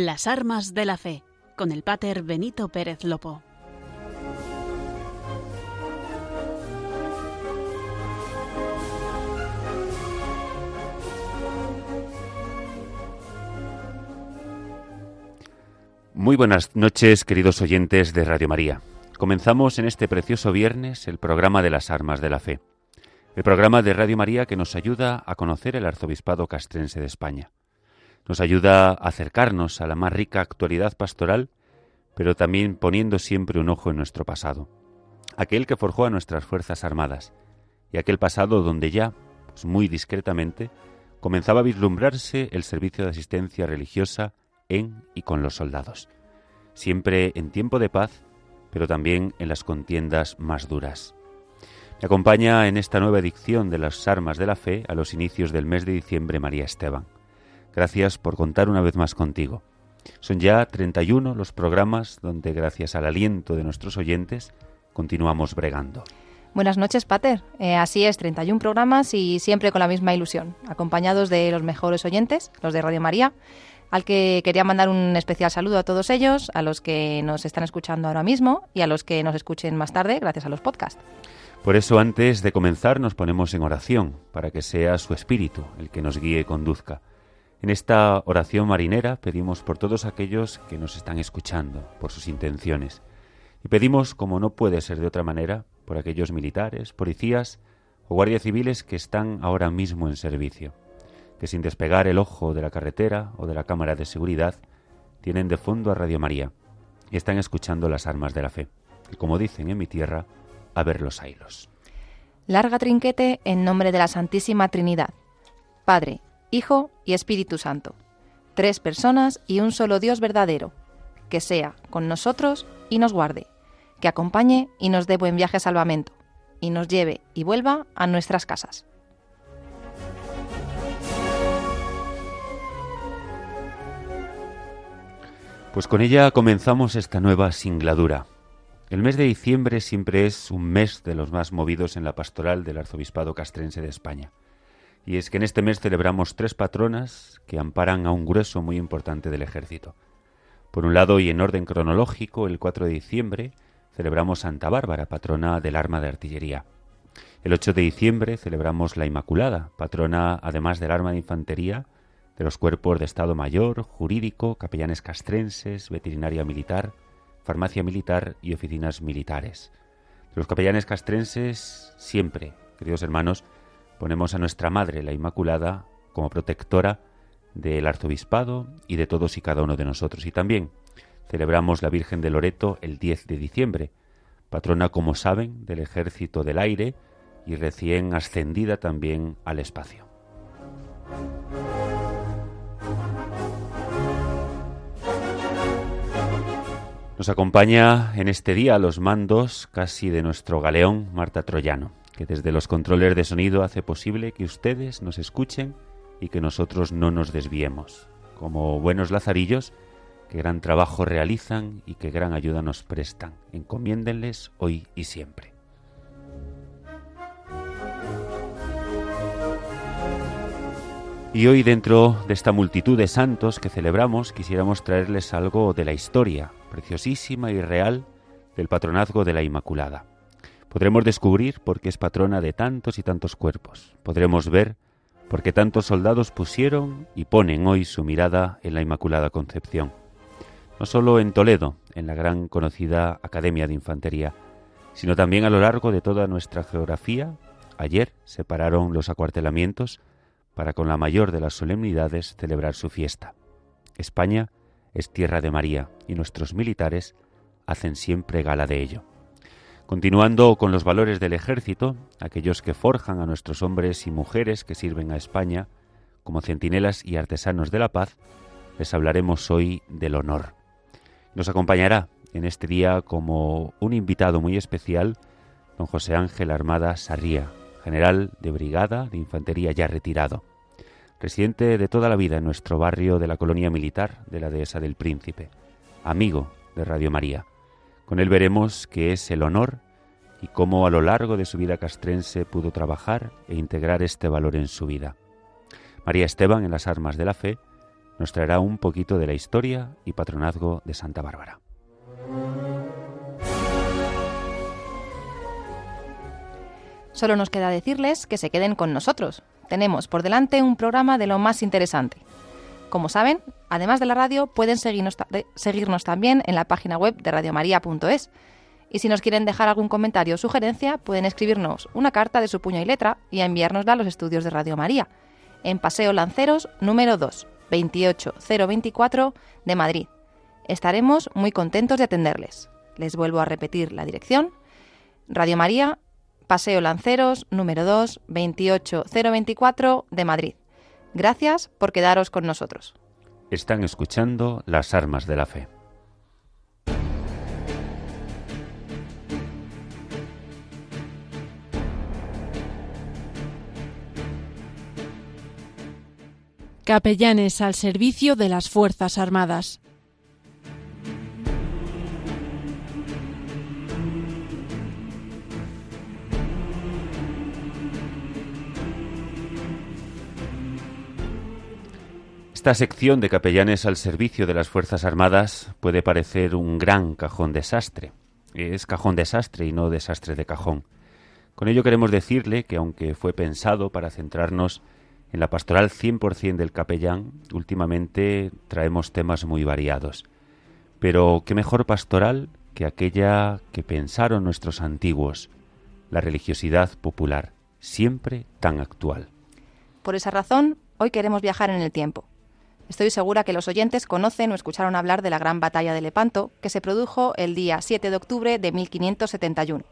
Las armas de la fe, con el pater Benito Pérez Lopo. Muy buenas noches, queridos oyentes de Radio María. Comenzamos en este precioso viernes el programa de las armas de la fe, el programa de Radio María que nos ayuda a conocer el arzobispado castrense de España. Nos ayuda a acercarnos a la más rica actualidad pastoral, pero también poniendo siempre un ojo en nuestro pasado, aquel que forjó a nuestras Fuerzas Armadas, y aquel pasado donde ya, pues muy discretamente, comenzaba a vislumbrarse el servicio de asistencia religiosa en y con los soldados, siempre en tiempo de paz, pero también en las contiendas más duras. Me acompaña en esta nueva edición de las Armas de la Fe a los inicios del mes de diciembre María Esteban. Gracias por contar una vez más contigo. Son ya 31 los programas donde, gracias al aliento de nuestros oyentes, continuamos bregando. Buenas noches, Pater. Eh, así es, 31 programas y siempre con la misma ilusión, acompañados de los mejores oyentes, los de Radio María, al que quería mandar un especial saludo a todos ellos, a los que nos están escuchando ahora mismo y a los que nos escuchen más tarde gracias a los podcasts. Por eso antes de comenzar nos ponemos en oración, para que sea su Espíritu el que nos guíe y conduzca. En esta oración marinera pedimos por todos aquellos que nos están escuchando, por sus intenciones. Y pedimos, como no puede ser de otra manera, por aquellos militares, policías o guardias civiles que están ahora mismo en servicio que sin despegar el ojo de la carretera o de la cámara de seguridad, tienen de fondo a Radio María y están escuchando las armas de la fe. Como dicen en mi tierra, a ver los ailos. Larga trinquete en nombre de la Santísima Trinidad, Padre, Hijo y Espíritu Santo, tres personas y un solo Dios verdadero, que sea con nosotros y nos guarde, que acompañe y nos dé buen viaje salvamento, y nos lleve y vuelva a nuestras casas. Pues con ella comenzamos esta nueva singladura. El mes de diciembre siempre es un mes de los más movidos en la pastoral del arzobispado castrense de España. Y es que en este mes celebramos tres patronas que amparan a un grueso muy importante del ejército. Por un lado, y en orden cronológico, el 4 de diciembre celebramos Santa Bárbara, patrona del arma de artillería. El 8 de diciembre celebramos la Inmaculada, patrona además del arma de infantería, de los cuerpos de Estado Mayor, jurídico, capellanes castrenses, veterinaria militar, farmacia militar y oficinas militares. De los capellanes castrenses, siempre, queridos hermanos, ponemos a nuestra Madre, la Inmaculada, como protectora del arzobispado y de todos y cada uno de nosotros. Y también celebramos la Virgen de Loreto el 10 de diciembre, patrona, como saben, del ejército del aire y recién ascendida también al espacio. Nos acompaña en este día los mandos casi de nuestro galeón Marta Troyano, que desde los controles de sonido hace posible que ustedes nos escuchen y que nosotros no nos desviemos. Como buenos lazarillos, que gran trabajo realizan y que gran ayuda nos prestan. Encomiéndenles hoy y siempre. Y hoy dentro de esta multitud de santos que celebramos quisiéramos traerles algo de la historia, preciosísima y real del patronazgo de la Inmaculada. Podremos descubrir por qué es patrona de tantos y tantos cuerpos. Podremos ver por qué tantos soldados pusieron y ponen hoy su mirada en la Inmaculada Concepción. No solo en Toledo, en la gran conocida Academia de Infantería, sino también a lo largo de toda nuestra geografía. Ayer se pararon los acuartelamientos para con la mayor de las solemnidades celebrar su fiesta. España es tierra de María y nuestros militares hacen siempre gala de ello. Continuando con los valores del ejército, aquellos que forjan a nuestros hombres y mujeres que sirven a España como centinelas y artesanos de la paz, les hablaremos hoy del honor. Nos acompañará en este día como un invitado muy especial don José Ángel Armada Sarría, general de brigada de infantería ya retirado residente de toda la vida en nuestro barrio de la colonia militar de la Dehesa del Príncipe, amigo de Radio María. Con él veremos qué es el honor y cómo a lo largo de su vida castrense pudo trabajar e integrar este valor en su vida. María Esteban en las armas de la fe nos traerá un poquito de la historia y patronazgo de Santa Bárbara. Solo nos queda decirles que se queden con nosotros. Tenemos por delante un programa de lo más interesante. Como saben, además de la radio, pueden seguirnos, seguirnos también en la página web de radiomaria.es. Y si nos quieren dejar algún comentario o sugerencia, pueden escribirnos una carta de su puño y letra y enviárnosla a los estudios de Radio María, en Paseo Lanceros número 2, 28024 de Madrid. Estaremos muy contentos de atenderles. Les vuelvo a repetir la dirección. Radio María, Paseo Lanceros número 2, 28024 de Madrid. Gracias por quedaros con nosotros. Están escuchando las armas de la fe. Capellanes al servicio de las Fuerzas Armadas. Esta sección de capellanes al servicio de las Fuerzas Armadas puede parecer un gran cajón desastre. Es cajón desastre y no desastre de cajón. Con ello queremos decirle que aunque fue pensado para centrarnos en la pastoral 100% del capellán, últimamente traemos temas muy variados. Pero qué mejor pastoral que aquella que pensaron nuestros antiguos, la religiosidad popular, siempre tan actual. Por esa razón, hoy queremos viajar en el tiempo Estoy segura que los oyentes conocen o escucharon hablar de la gran batalla de Lepanto, que se produjo el día 7 de octubre de 1571.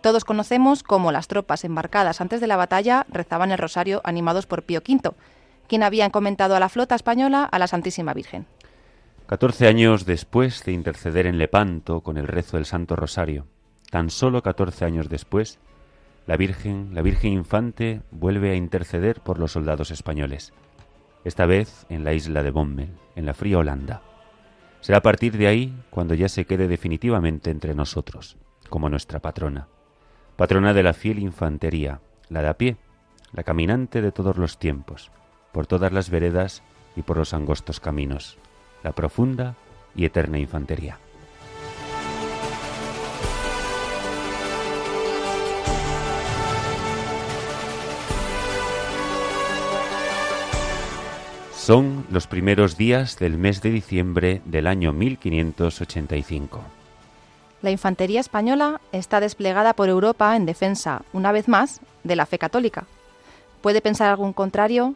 Todos conocemos cómo las tropas embarcadas antes de la batalla rezaban el rosario animados por Pío V, quien había encomendado a la flota española a la Santísima Virgen. Catorce años después de interceder en Lepanto con el rezo del Santo Rosario, tan solo catorce años después, la Virgen, la Virgen Infante, vuelve a interceder por los soldados españoles esta vez en la isla de Bommel, en la fría Holanda. Será a partir de ahí cuando ya se quede definitivamente entre nosotros, como nuestra patrona, patrona de la fiel infantería, la de a pie, la caminante de todos los tiempos, por todas las veredas y por los angostos caminos, la profunda y eterna infantería. Son los primeros días del mes de diciembre del año 1585. La infantería española está desplegada por Europa en defensa, una vez más, de la fe católica. ¿Puede pensar algún contrario?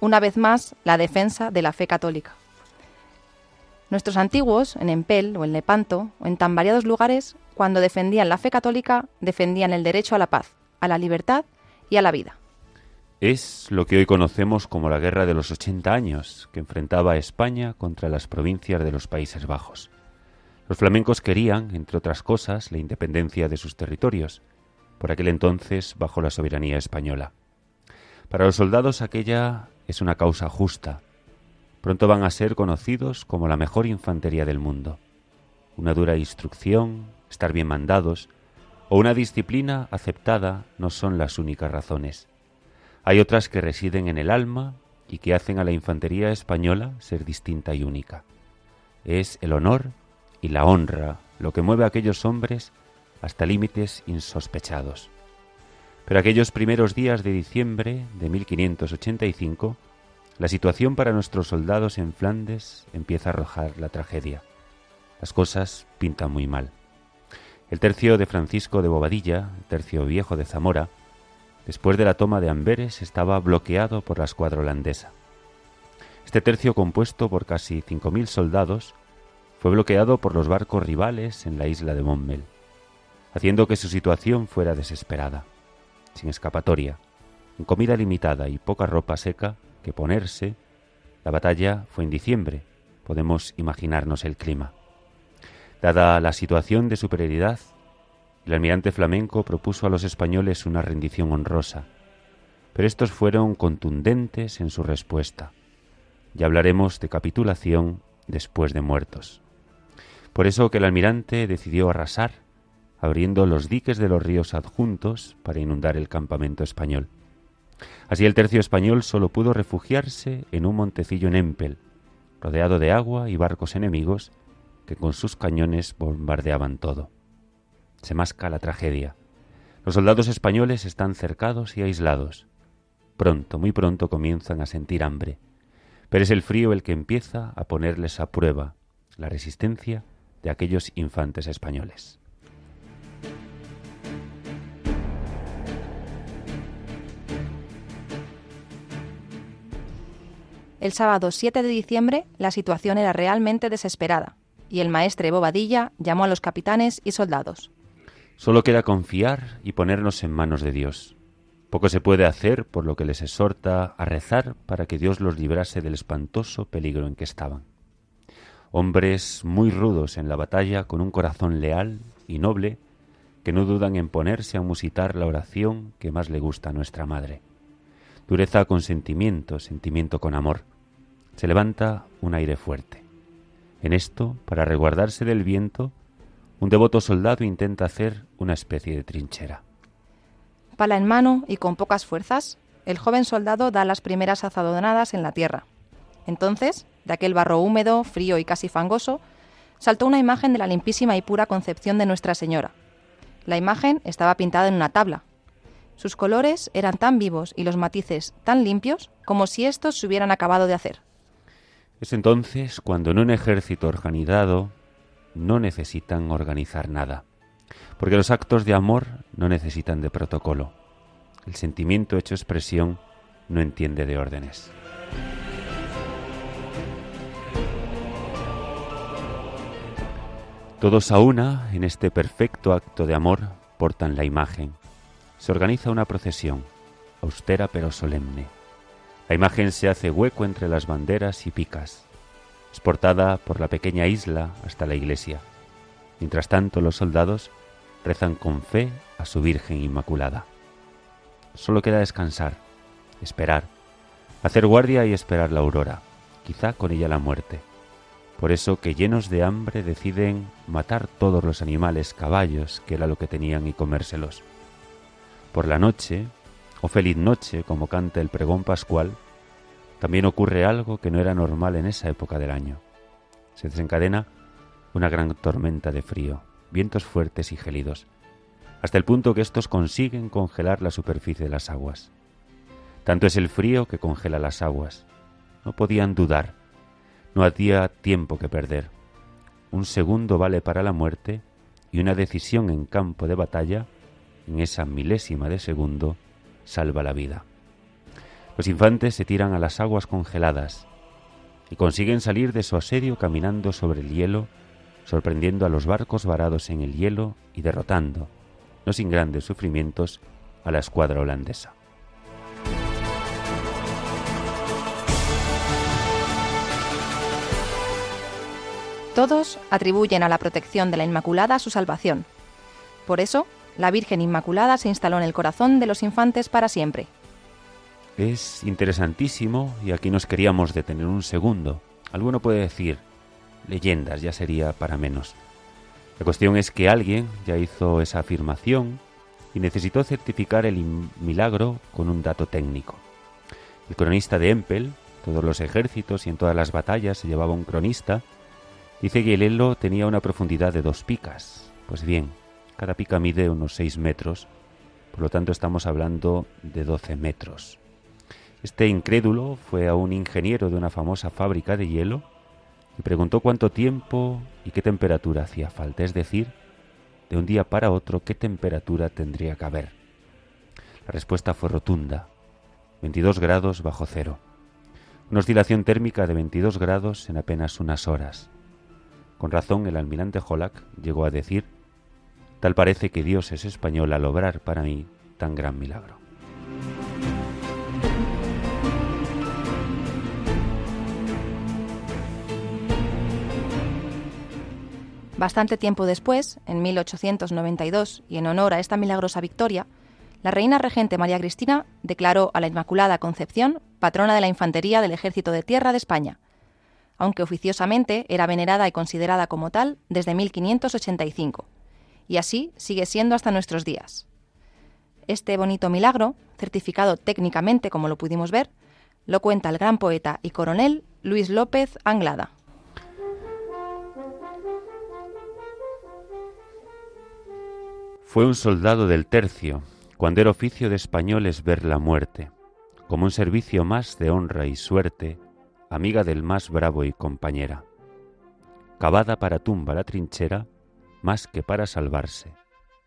Una vez más, la defensa de la fe católica. Nuestros antiguos, en Empel o en Lepanto, o en tan variados lugares, cuando defendían la fe católica, defendían el derecho a la paz, a la libertad y a la vida. Es lo que hoy conocemos como la Guerra de los 80 años, que enfrentaba a España contra las provincias de los Países Bajos. Los flamencos querían, entre otras cosas, la independencia de sus territorios, por aquel entonces bajo la soberanía española. Para los soldados aquella es una causa justa. Pronto van a ser conocidos como la mejor infantería del mundo. Una dura instrucción, estar bien mandados o una disciplina aceptada no son las únicas razones. Hay otras que residen en el alma y que hacen a la infantería española ser distinta y única. Es el honor y la honra lo que mueve a aquellos hombres hasta límites insospechados. Pero aquellos primeros días de diciembre de 1585, la situación para nuestros soldados en Flandes empieza a arrojar la tragedia. Las cosas pintan muy mal. El tercio de Francisco de Bobadilla, tercio viejo de Zamora, después de la toma de Amberes, estaba bloqueado por la escuadra holandesa. Este tercio, compuesto por casi 5.000 soldados, fue bloqueado por los barcos rivales en la isla de Montmel, haciendo que su situación fuera desesperada, sin escapatoria, con comida limitada y poca ropa seca que ponerse. La batalla fue en diciembre, podemos imaginarnos el clima. Dada la situación de superioridad el almirante flamenco propuso a los españoles una rendición honrosa, pero estos fueron contundentes en su respuesta. Ya hablaremos de capitulación después de muertos. Por eso que el almirante decidió arrasar, abriendo los diques de los ríos adjuntos para inundar el campamento español. Así el tercio español solo pudo refugiarse en un montecillo en Empel, rodeado de agua y barcos enemigos que con sus cañones bombardeaban todo. Se masca la tragedia. Los soldados españoles están cercados y aislados. Pronto, muy pronto comienzan a sentir hambre. Pero es el frío el que empieza a ponerles a prueba la resistencia de aquellos infantes españoles. El sábado 7 de diciembre la situación era realmente desesperada y el maestre Bobadilla llamó a los capitanes y soldados. Solo queda confiar y ponernos en manos de Dios. Poco se puede hacer, por lo que les exhorta a rezar para que Dios los librase del espantoso peligro en que estaban. Hombres muy rudos en la batalla, con un corazón leal y noble, que no dudan en ponerse a musitar la oración que más le gusta a nuestra Madre. Dureza con sentimiento, sentimiento con amor. Se levanta un aire fuerte. En esto, para resguardarse del viento, un devoto soldado intenta hacer una especie de trinchera. Pala en mano y con pocas fuerzas, el joven soldado da las primeras azadonadas en la tierra. Entonces, de aquel barro húmedo, frío y casi fangoso, saltó una imagen de la limpísima y pura concepción de Nuestra Señora. La imagen estaba pintada en una tabla. Sus colores eran tan vivos y los matices tan limpios como si estos se hubieran acabado de hacer. Es entonces cuando en un ejército organizado no necesitan organizar nada, porque los actos de amor no necesitan de protocolo. El sentimiento hecho expresión no entiende de órdenes. Todos a una, en este perfecto acto de amor, portan la imagen. Se organiza una procesión, austera pero solemne. La imagen se hace hueco entre las banderas y picas portada por la pequeña isla hasta la iglesia. Mientras tanto, los soldados rezan con fe a su Virgen Inmaculada. Solo queda descansar, esperar, hacer guardia y esperar la aurora, quizá con ella la muerte. Por eso que llenos de hambre deciden matar todos los animales, caballos, que era lo que tenían, y comérselos. Por la noche, o feliz noche, como canta el pregón pascual, también ocurre algo que no era normal en esa época del año. Se desencadena una gran tormenta de frío, vientos fuertes y gélidos, hasta el punto que estos consiguen congelar la superficie de las aguas. Tanto es el frío que congela las aguas. No podían dudar, no había tiempo que perder. Un segundo vale para la muerte y una decisión en campo de batalla, en esa milésima de segundo, salva la vida. Los infantes se tiran a las aguas congeladas y consiguen salir de su asedio caminando sobre el hielo, sorprendiendo a los barcos varados en el hielo y derrotando, no sin grandes sufrimientos, a la escuadra holandesa. Todos atribuyen a la protección de la Inmaculada su salvación. Por eso, la Virgen Inmaculada se instaló en el corazón de los infantes para siempre es interesantísimo y aquí nos queríamos detener un segundo. Alguno puede decir, leyendas ya sería para menos. La cuestión es que alguien ya hizo esa afirmación y necesitó certificar el milagro con un dato técnico. El cronista de Empel, todos los ejércitos y en todas las batallas se llevaba un cronista, dice que el helo tenía una profundidad de dos picas. Pues bien, cada pica mide unos seis metros, por lo tanto estamos hablando de 12 metros. Este incrédulo fue a un ingeniero de una famosa fábrica de hielo y preguntó cuánto tiempo y qué temperatura hacía falta, es decir, de un día para otro qué temperatura tendría que haber. La respuesta fue rotunda, 22 grados bajo cero, una oscilación térmica de 22 grados en apenas unas horas. Con razón el almirante Holack llegó a decir, tal parece que Dios es español al obrar para mí tan gran milagro. Bastante tiempo después, en 1892, y en honor a esta milagrosa victoria, la reina regente María Cristina declaró a la Inmaculada Concepción patrona de la Infantería del Ejército de Tierra de España, aunque oficiosamente era venerada y considerada como tal desde 1585, y así sigue siendo hasta nuestros días. Este bonito milagro, certificado técnicamente como lo pudimos ver, lo cuenta el gran poeta y coronel Luis López Anglada. Fue un soldado del tercio, cuando era oficio de españoles ver la muerte, como un servicio más de honra y suerte, amiga del más bravo y compañera. Cavada para tumba la trinchera, más que para salvarse,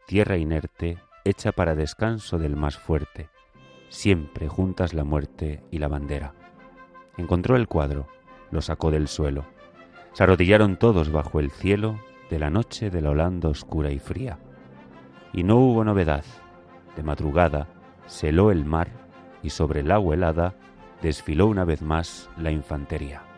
tierra inerte, hecha para descanso del más fuerte, siempre juntas la muerte y la bandera. Encontró el cuadro, lo sacó del suelo. Se arrodillaron todos bajo el cielo de la noche de la Holanda oscura y fría. Y no hubo novedad. De madrugada se el mar y sobre el agua helada desfiló una vez más la infantería.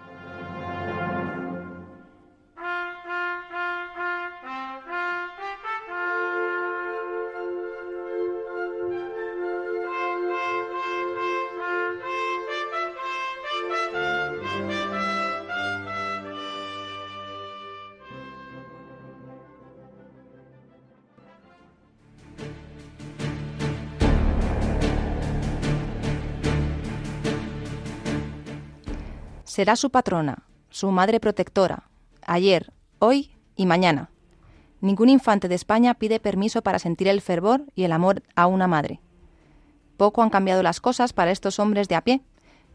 Será su patrona, su madre protectora, ayer, hoy y mañana. Ningún infante de España pide permiso para sentir el fervor y el amor a una madre. Poco han cambiado las cosas para estos hombres de a pie,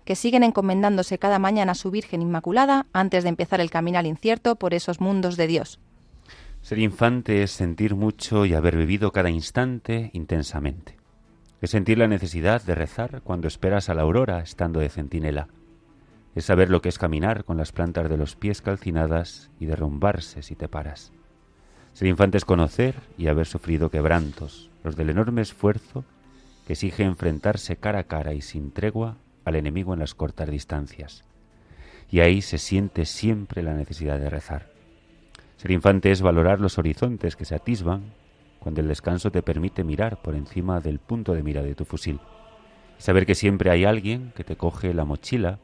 que siguen encomendándose cada mañana a su Virgen Inmaculada antes de empezar el caminar incierto por esos mundos de Dios. Ser infante es sentir mucho y haber vivido cada instante intensamente. Es sentir la necesidad de rezar cuando esperas a la aurora estando de centinela es saber lo que es caminar con las plantas de los pies calcinadas y derrumbarse si te paras. Ser infante es conocer y haber sufrido quebrantos, los del enorme esfuerzo que exige enfrentarse cara a cara y sin tregua al enemigo en las cortas distancias. Y ahí se siente siempre la necesidad de rezar. Ser infante es valorar los horizontes que se atisban cuando el descanso te permite mirar por encima del punto de mira de tu fusil. Saber que siempre hay alguien que te coge la mochila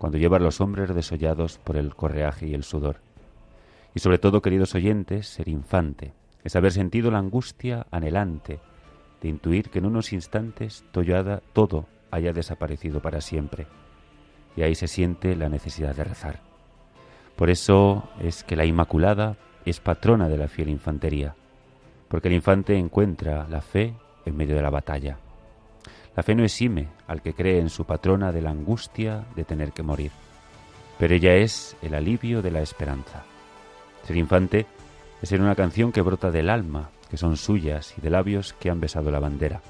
cuando llevas los hombres desollados por el correaje y el sudor. Y sobre todo, queridos oyentes, ser infante, es haber sentido la angustia anhelante de intuir que en unos instantes todo haya desaparecido para siempre. Y ahí se siente la necesidad de rezar. Por eso es que la Inmaculada es patrona de la fiel infantería, porque el infante encuentra la fe en medio de la batalla. La fe no exime al que cree en su patrona de la angustia de tener que morir, pero ella es el alivio de la esperanza. Ser infante es ser una canción que brota del alma, que son suyas, y de labios que han besado la bandera.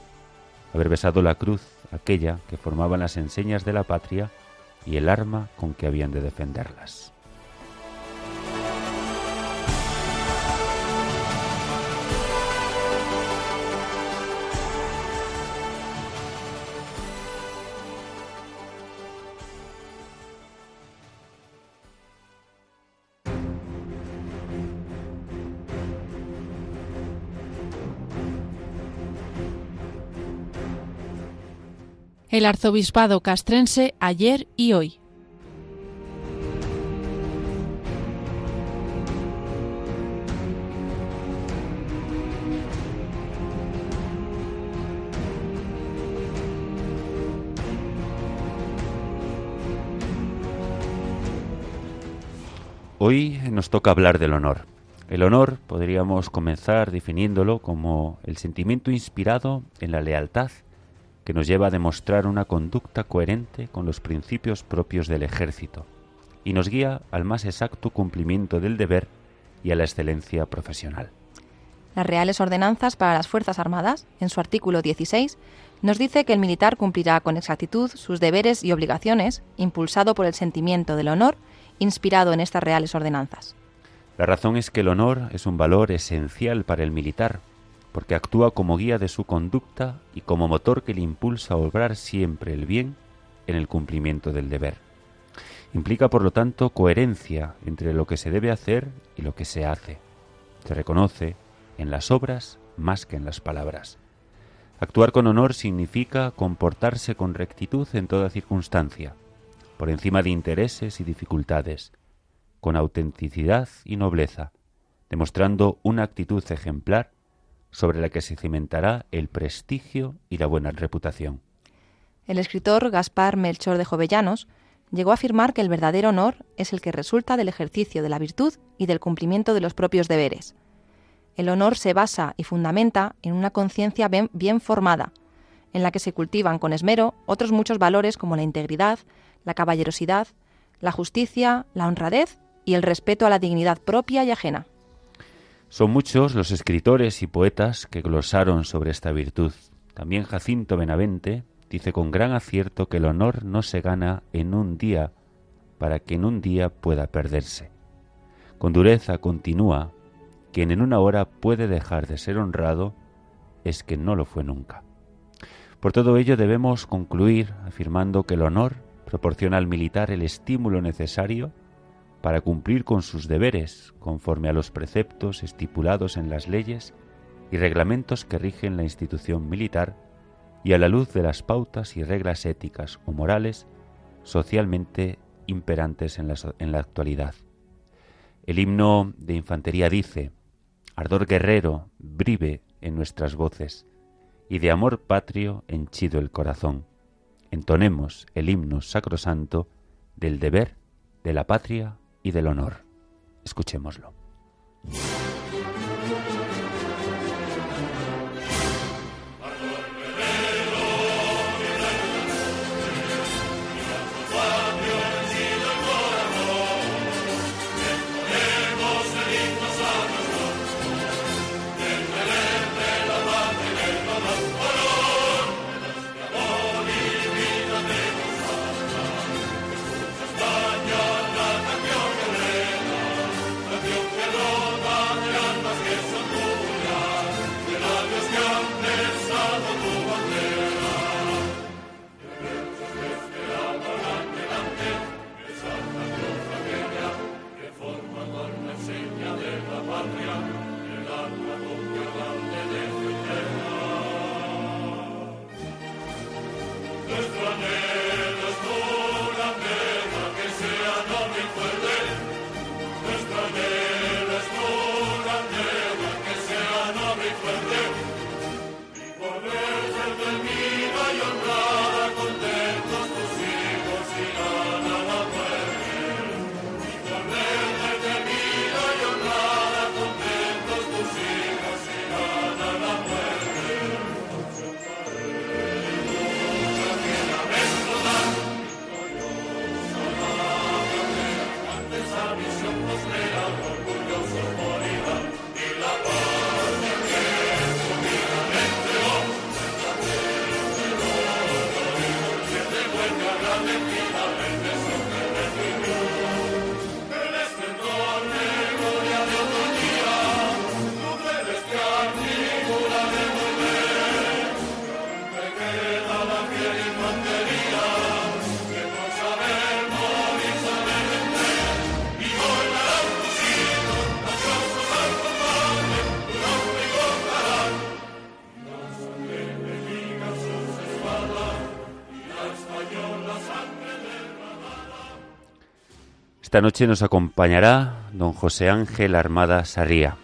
Haber besado la cruz, aquella que formaban las enseñas de la patria y el arma con que habían de defenderlas. El arzobispado castrense ayer y hoy. Hoy nos toca hablar del honor. El honor podríamos comenzar definiéndolo como el sentimiento inspirado en la lealtad que nos lleva a demostrar una conducta coherente con los principios propios del ejército y nos guía al más exacto cumplimiento del deber y a la excelencia profesional. Las Reales Ordenanzas para las Fuerzas Armadas, en su artículo 16, nos dice que el militar cumplirá con exactitud sus deberes y obligaciones, impulsado por el sentimiento del honor, inspirado en estas Reales Ordenanzas. La razón es que el honor es un valor esencial para el militar, porque actúa como guía de su conducta y como motor que le impulsa a obrar siempre el bien en el cumplimiento del deber. Implica, por lo tanto, coherencia entre lo que se debe hacer y lo que se hace. Se reconoce en las obras más que en las palabras. Actuar con honor significa comportarse con rectitud en toda circunstancia, por encima de intereses y dificultades, con autenticidad y nobleza, demostrando una actitud ejemplar sobre la que se cimentará el prestigio y la buena reputación. El escritor Gaspar Melchor de Jovellanos llegó a afirmar que el verdadero honor es el que resulta del ejercicio de la virtud y del cumplimiento de los propios deberes. El honor se basa y fundamenta en una conciencia bien, formada, en la que se cultivan con esmero otros muchos valores como la integridad, la caballerosidad, la justicia, la honradez y el respeto a la dignidad propia y ajena. Son muchos los escritores y poetas que glosaron sobre esta virtud. También Jacinto Benavente dice con gran acierto que el honor no se gana en un día para que en un día pueda perderse. Con dureza continúa, quien en una hora puede dejar de ser honrado es que no lo fue nunca. Por todo ello debemos concluir afirmando que el honor proporciona al militar el estímulo necesario para cumplir con sus deberes conforme a los preceptos estipulados en las leyes y reglamentos que rigen la institución militar y a la luz de las pautas y reglas éticas o morales socialmente imperantes en la, en la actualidad. El himno de infantería dice, Ardor guerrero brive en nuestras voces, y de amor patrio henchido el corazón. Entonemos el himno sacrosanto del deber, de la patria y del honor. Escuchémoslo. patria, el Esta noche nos acompañará don José Ángel Armada Sarría,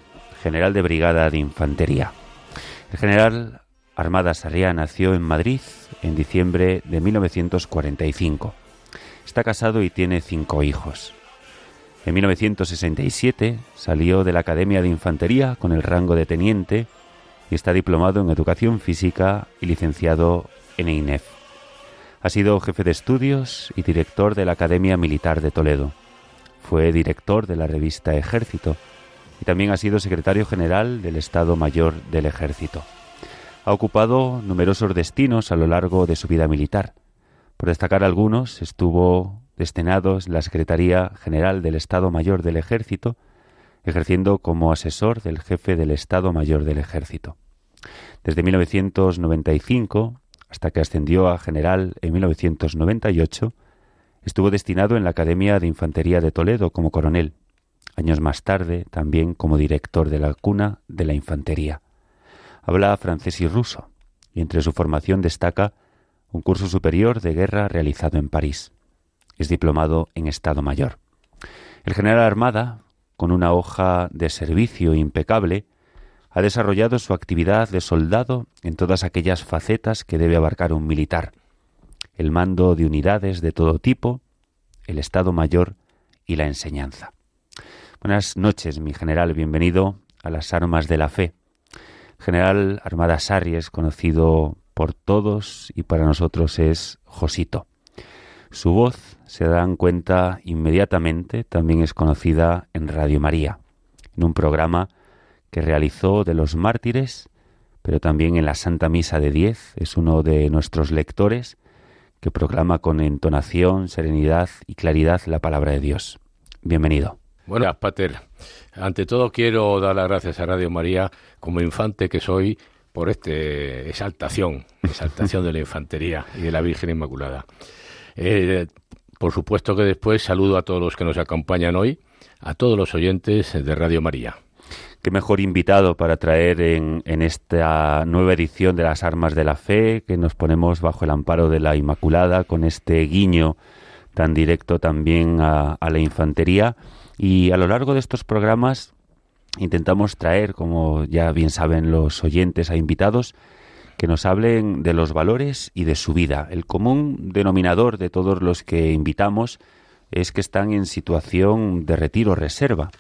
general de brigada de infantería. El general Armada Sarría nació en Madrid en diciembre de 1945. Está casado y tiene cinco hijos. En 1967 salió de la Academia de Infantería con el rango de teniente y está diplomado en Educación Física y licenciado en INEF. Ha sido jefe de estudios y director de la Academia Militar de Toledo. Fue director de la revista Ejército y también ha sido secretario general del Estado Mayor del Ejército. Ha ocupado numerosos destinos a lo largo de su vida militar. Por destacar algunos, estuvo destinado en la Secretaría General del Estado Mayor del Ejército, ejerciendo como asesor del jefe del Estado Mayor del Ejército. Desde 1995 hasta que ascendió a general en 1998, Estuvo destinado en la Academia de Infantería de Toledo como coronel, años más tarde también como director de la cuna de la infantería. Habla francés y ruso, y entre su formación destaca un curso superior de guerra realizado en París. Es diplomado en Estado Mayor. El general Armada, con una hoja de servicio impecable, ha desarrollado su actividad de soldado en todas aquellas facetas que debe abarcar un militar, el mando de unidades de todo tipo, el Estado Mayor y la enseñanza. Buenas noches, mi general, bienvenido a las armas de la fe. General Armada Sarri es conocido por todos y para nosotros es Josito. Su voz, se dan cuenta inmediatamente, también es conocida en Radio María, en un programa que realizó de los mártires, pero también en la Santa Misa de Diez. Es uno de nuestros lectores que proclama con entonación, serenidad y claridad la palabra de Dios. Bienvenido. Buenas, Pater. Ante todo quiero dar las gracias a Radio María como infante que soy por esta exaltación, exaltación de la infantería y de la Virgen Inmaculada. Eh, por supuesto que después saludo a todos los que nos acompañan hoy, a todos los oyentes de Radio María. Qué mejor invitado para traer en, esta nueva edición de las Armas de la Fe, que nos ponemos bajo el amparo de la Inmaculada, con este guiño tan directo también a la infantería. Y a lo largo de estos programas intentamos traer, como ya bien saben los oyentes, a invitados que nos hablen de los valores y de su vida. El común denominador de todos los que invitamos es que están en situación de retiro reserva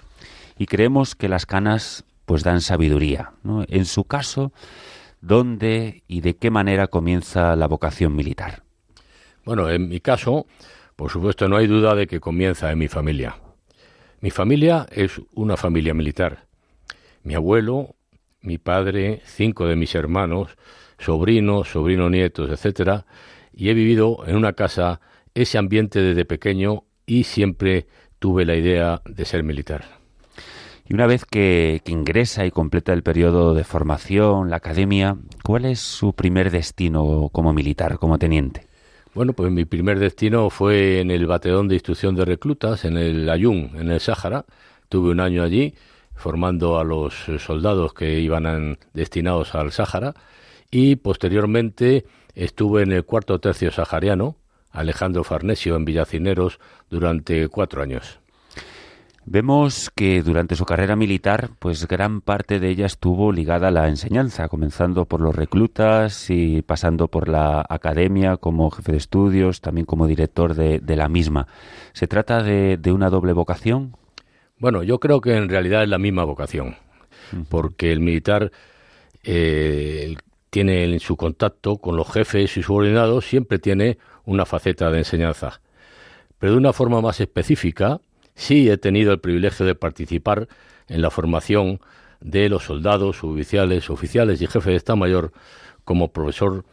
y creemos que las canas pues dan sabiduría. En su caso, ¿dónde y de qué manera comienza la vocación militar? Bueno, en mi caso, por supuesto, no hay duda de que comienza en mi familia. Mi familia es una familia militar. Mi abuelo, mi padre, cinco de mis hermanos, sobrinos, sobrinos nietos, etcétera, y he vivido en una casa ese ambiente desde pequeño y siempre tuve la idea de ser militar. Y una vez que, ingresa y completa el periodo de formación, la academia, ¿cuál es su primer destino como militar, como teniente? Bueno, pues mi primer destino fue en el Bateón de Instrucción de Reclutas, en el Ayun, en el Sáhara. Tuve un año allí formando a los soldados que iban destinados al Sáhara y posteriormente estuve en el cuarto tercio sahariano, Alejandro Farnesio, en Villacineros, durante cuatro años. Vemos que durante su carrera militar, pues gran parte de ella estuvo ligada a la enseñanza, comenzando por los reclutas y pasando por la academia como jefe de estudios, también como director de, la misma. ¿Se trata de, una doble vocación? Bueno, yo creo que en realidad es la misma vocación, porque el militar eh, tiene en su contacto con los jefes y subordinados, siempre tiene una faceta de enseñanza, pero de una forma más específica Sí he tenido el privilegio de participar en la formación de los soldados, oficiales, oficiales y jefes de Estado Mayor como profesor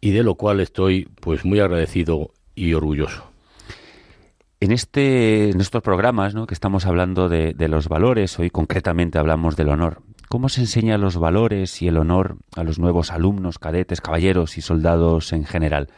y de lo cual estoy pues muy agradecido y orgulloso. En, este, en estos programas ¿no? que estamos hablando de, de, los valores, hoy concretamente hablamos del honor. ¿Cómo se enseña los valores y el honor a los nuevos alumnos, cadetes, caballeros y soldados en general?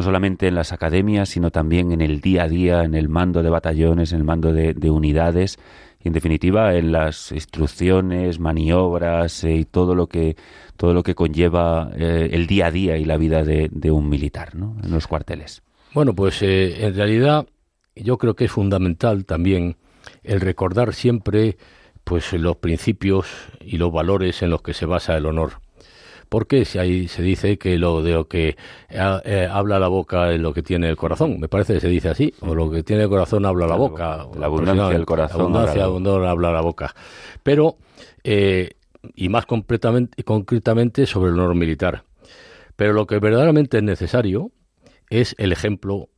No solamente en las academias, sino también en el día a día, en el mando de batallones, en el mando de, unidades y en definitiva en las instrucciones, maniobras eh, y todo lo que todo lo que conlleva eh, el día a día y la vida de, un militar, ¿no? En los cuarteles. Bueno, pues eh, en realidad yo creo que es fundamental también el recordar siempre pues los principios y los valores en los que se basa el honor porque si ahí se dice que lo de lo que eh, habla la boca es lo que tiene el corazón, me parece que se dice así, o lo que tiene el corazón habla la boca. La abundancia del corazón. Abundancia habla la boca. Pero, eh, y más concretamente sobre el honor militar. Pero lo que verdaderamente es necesario es el ejemplo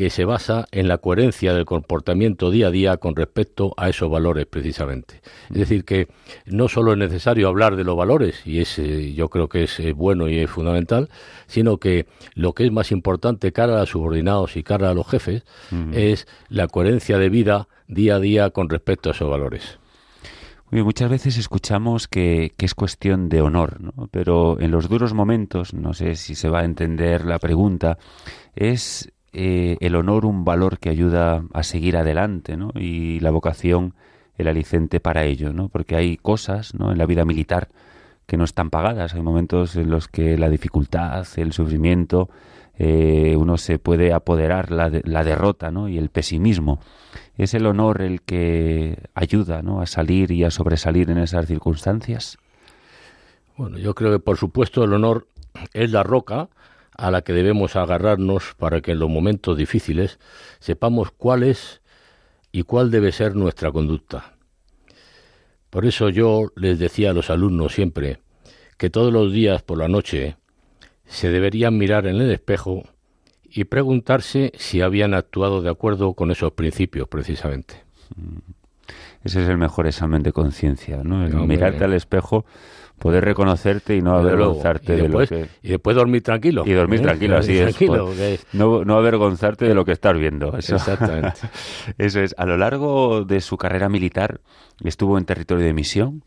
que se basa en la coherencia del comportamiento día a día con respecto a esos valores precisamente. Es decir, que no solo es necesario hablar de los valores, y es, eh, yo creo que es bueno y es fundamental, sino que lo que es más importante cara a los subordinados y cara a los jefes es la coherencia de vida día a día con respecto a esos valores. muchas veces escuchamos que, que, es cuestión de honor, ¿no? pero en los duros momentos, no sé si se va a entender la pregunta, es eh, el honor un valor que ayuda a seguir adelante, ¿no? Y la vocación el alicente para ello, ¿no? Porque hay cosas, ¿no? En la vida militar que no están pagadas. Hay momentos en los que la dificultad, el sufrimiento, eh, uno se puede apoderar la, la derrota, ¿no? Y el pesimismo. Es el honor el que ayuda, ¿no? A salir y a sobresalir en esas circunstancias. Bueno, yo creo que por supuesto el honor es la roca a la que debemos agarrarnos para que en los momentos difíciles sepamos cuál es y cuál debe ser nuestra conducta. Por eso yo les decía a los alumnos siempre que todos los días por la noche se deberían mirar en el espejo y preguntarse si habían actuado de acuerdo con esos principios precisamente. Mm. Ese es el mejor examen de conciencia, ¿no? mirarte al espejo poder reconocerte y no avergonzarte de lo que... Y después dormir tranquilo. Y dormir tranquilo, así es. No, no, avergonzarte de lo que estás viendo. Exactamente. Eso es. A lo largo de su carrera militar, ¿estuvo en territorio de misión?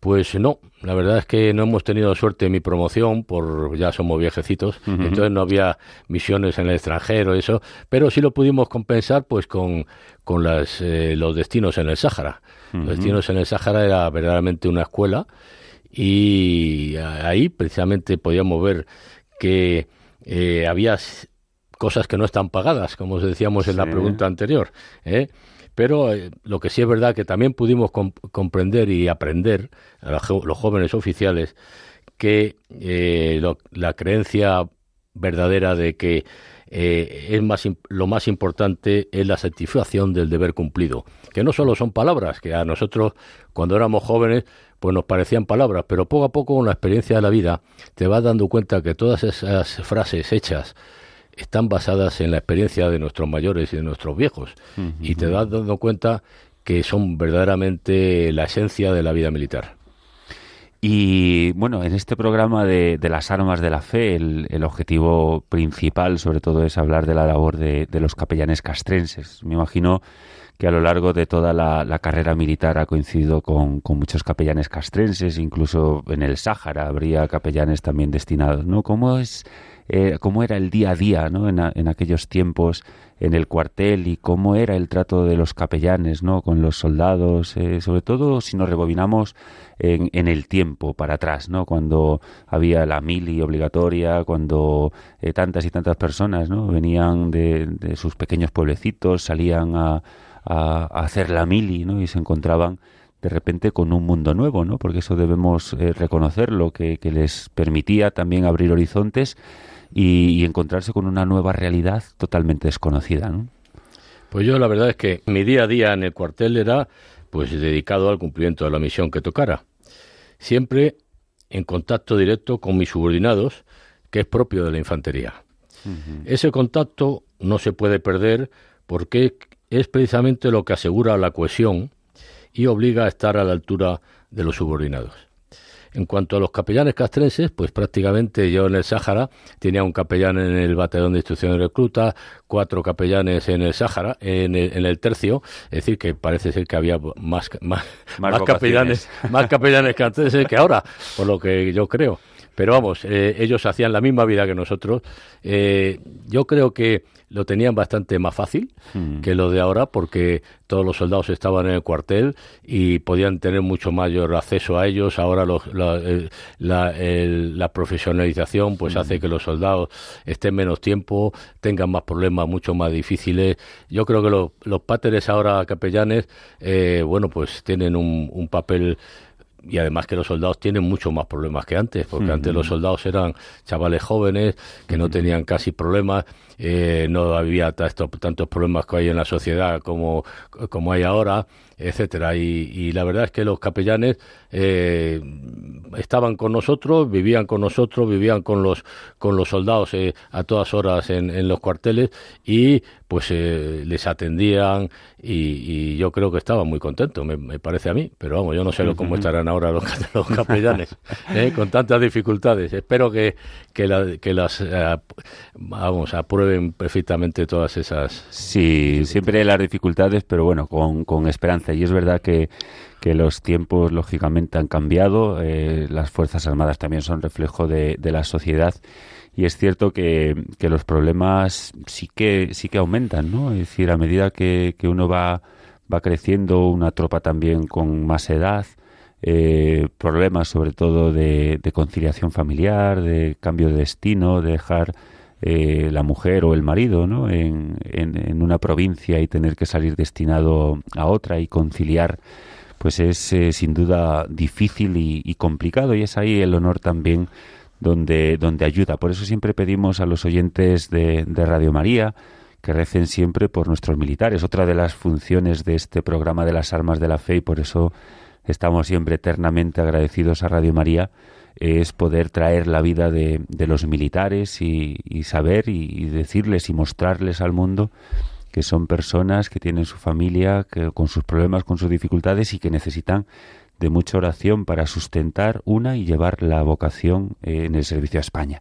Pues no, la verdad es que no hemos tenido suerte en mi promoción, por ya somos viejecitos, entonces no había misiones en el extranjero, eso, pero sí lo pudimos compensar pues con, con las, eh, los destinos en el Sáhara. Los destinos en el Sáhara era verdaderamente una escuela y ahí precisamente podíamos ver que eh, había cosas que no están pagadas, como decíamos en la pregunta anterior. ¿eh? Pero eh, lo que sí es verdad que también pudimos comprender y aprender a los jóvenes oficiales que la creencia verdadera de que es más lo más importante es la satisfacción del deber cumplido, que no solo son palabras, que a nosotros cuando éramos jóvenes pues nos parecían palabras, pero poco a poco con la experiencia de la vida te vas dando cuenta que todas esas frases hechas están basadas en la experiencia de nuestros mayores y de nuestros viejos y te vas dando cuenta que son verdaderamente la esencia de la vida militar. Y bueno, en este programa de, las armas de la fe, el, objetivo principal sobre todo es hablar de la labor de, de los capellanes castrenses. Me imagino que a lo largo de toda la, carrera militar ha coincidido con, muchos capellanes castrenses, incluso en el Sáhara habría capellanes también destinados, ¿no? ¿Cómo es eh, cómo era el día a día ¿no? en, aquellos tiempos en el cuartel y cómo era el trato de los capellanes ¿no? con los soldados, eh, sobre todo si nos rebobinamos en, en, el tiempo para atrás, ¿no? cuando había la mili obligatoria, cuando eh, tantas y tantas personas ¿no? venían de, de sus pequeños pueblecitos, salían a, a, hacer la mili, ¿no? Y se encontraban de repente con un mundo nuevo, ¿no? Porque eso debemos eh, reconocerlo, que, que, les permitía también abrir horizontes y, encontrarse con una nueva realidad totalmente desconocida, ¿no? Pues yo la verdad es que mi día a día en el cuartel era pues dedicado al cumplimiento de la misión que tocara. Siempre en contacto directo con mis subordinados, que es propio de la infantería. Ese contacto no se puede perder porque es precisamente lo que asegura la cohesión y obliga a estar a la altura de los subordinados. En cuanto a los capellanes castrenses, pues prácticamente yo en el Sáhara tenía un capellán en el batallón de instrucción de recluta, cuatro capellanes en el Sáhara, en el, tercio, es decir, que parece ser que había más, más, más, capellanes, más capellanes castrenses que ahora, por lo que yo creo. Pero vamos, eh, ellos hacían la misma vida que nosotros. Eh, yo creo que lo tenían bastante más fácil mm. que lo de ahora porque todos los soldados estaban en el cuartel y podían tener mucho mayor acceso a ellos. Ahora la, profesionalización pues mm. hace que los soldados estén menos tiempo, tengan más problemas mucho más difíciles. Yo creo que los páteres ahora capellanes, eh, bueno, pues tienen un, un papel y además que los soldados tienen mucho más problemas que antes, porque antes los soldados eran chavales jóvenes que no tenían casi problemas, eh, no había tantos problemas que hay en la sociedad como, como hay ahora, etcétera. Y, la verdad es que los capellanes eh, estaban con nosotros, vivían con nosotros, vivían con los con los soldados eh, a todas horas en, en, los cuarteles y pues les atendían y, yo creo que estaban muy contentos, me, parece a mí. Pero vamos, yo no sé cómo estarán ahora los, los capellanes con tantas dificultades. Espero que, que, que las vamos aprueben perfectamente todas esas. Sí, siempre las dificultades, pero bueno, con, con esperanza y es verdad que, que los tiempos, lógicamente, han cambiado. Eh, las Fuerzas Armadas también son reflejo de, la sociedad. Y es cierto que, que, los problemas sí que, sí que aumentan, ¿no? Es decir, a medida que, que uno va, va creciendo, una tropa también con más edad, eh, problemas sobre todo de, de, conciliación familiar, de cambio de destino, de dejar eh, la mujer o el marido ¿no? En, en, una provincia y tener que salir destinado a otra y conciliar, pues es eh, sin duda difícil y, complicado y es ahí el honor también donde, donde ayuda. Por eso siempre pedimos a los oyentes de, de Radio María que recen siempre por nuestros militares. Otra de las funciones de este programa de las armas de la fe, y por eso estamos siempre eternamente agradecidos a Radio María, es poder traer la vida de, de los militares y, saber y, y, decirles y mostrarles al mundo que son personas que tienen su familia, que, con sus problemas, con sus dificultades y que necesitan de mucha oración para sustentar una y llevar la vocación eh, en el servicio a España.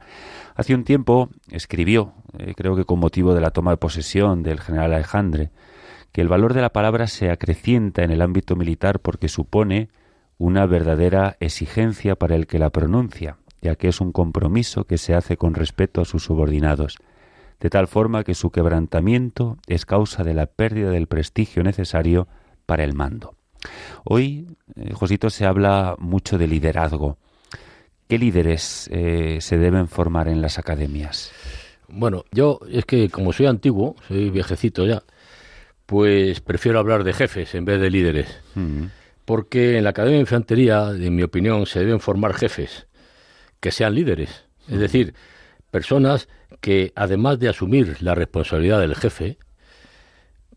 Hace un tiempo escribió, eh, creo que con motivo de la toma de posesión del general Alejandre, que el valor de la palabra se acrecienta en el ámbito militar porque supone una verdadera exigencia para el que la pronuncia, ya que es un compromiso que se hace con respeto a sus subordinados, de tal forma que su quebrantamiento es causa de la pérdida del prestigio necesario para el mando. Hoy, eh, Josito, se habla mucho de liderazgo. ¿Qué líderes eh, se deben formar en las academias? Bueno, yo es que como soy antiguo, soy viejecito ya, pues prefiero hablar de jefes en vez de líderes. Mm. Porque en la Academia de Infantería, en mi opinión, se deben formar jefes que sean líderes. Es decir, personas que además de asumir la responsabilidad del jefe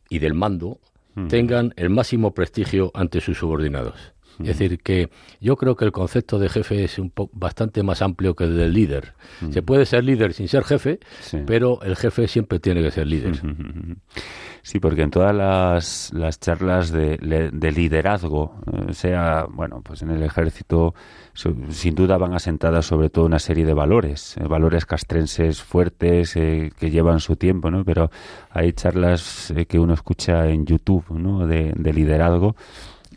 y del mando, tengan el máximo prestigio ante sus subordinados. Es decir, que yo creo que el concepto de jefe es un poco bastante más amplio que el del líder. Se puede ser líder sin ser jefe, sí. pero el jefe siempre tiene que ser líder. Sí, porque en todas las, las charlas de, de, liderazgo, eh, sea, bueno, pues en el ejército, sin duda van asentadas sobre todo una serie de valores, eh, valores castrenses fuertes eh, que llevan su tiempo, ¿no? Pero hay charlas eh, que uno escucha en YouTube, ¿no? De, de liderazgo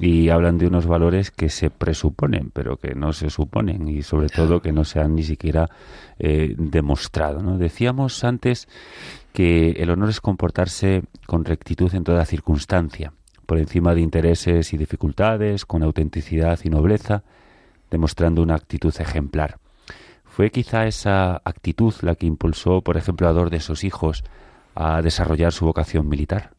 y hablan de unos valores que se presuponen, pero que no se suponen y sobre todo que no se han ni siquiera eh, demostrado. ¿no? Decíamos antes que el honor es comportarse con rectitud en toda circunstancia, por encima de intereses y dificultades, con autenticidad y nobleza, demostrando una actitud ejemplar. Fue quizá esa actitud la que impulsó, por ejemplo, a dos de sus hijos a desarrollar su vocación militar.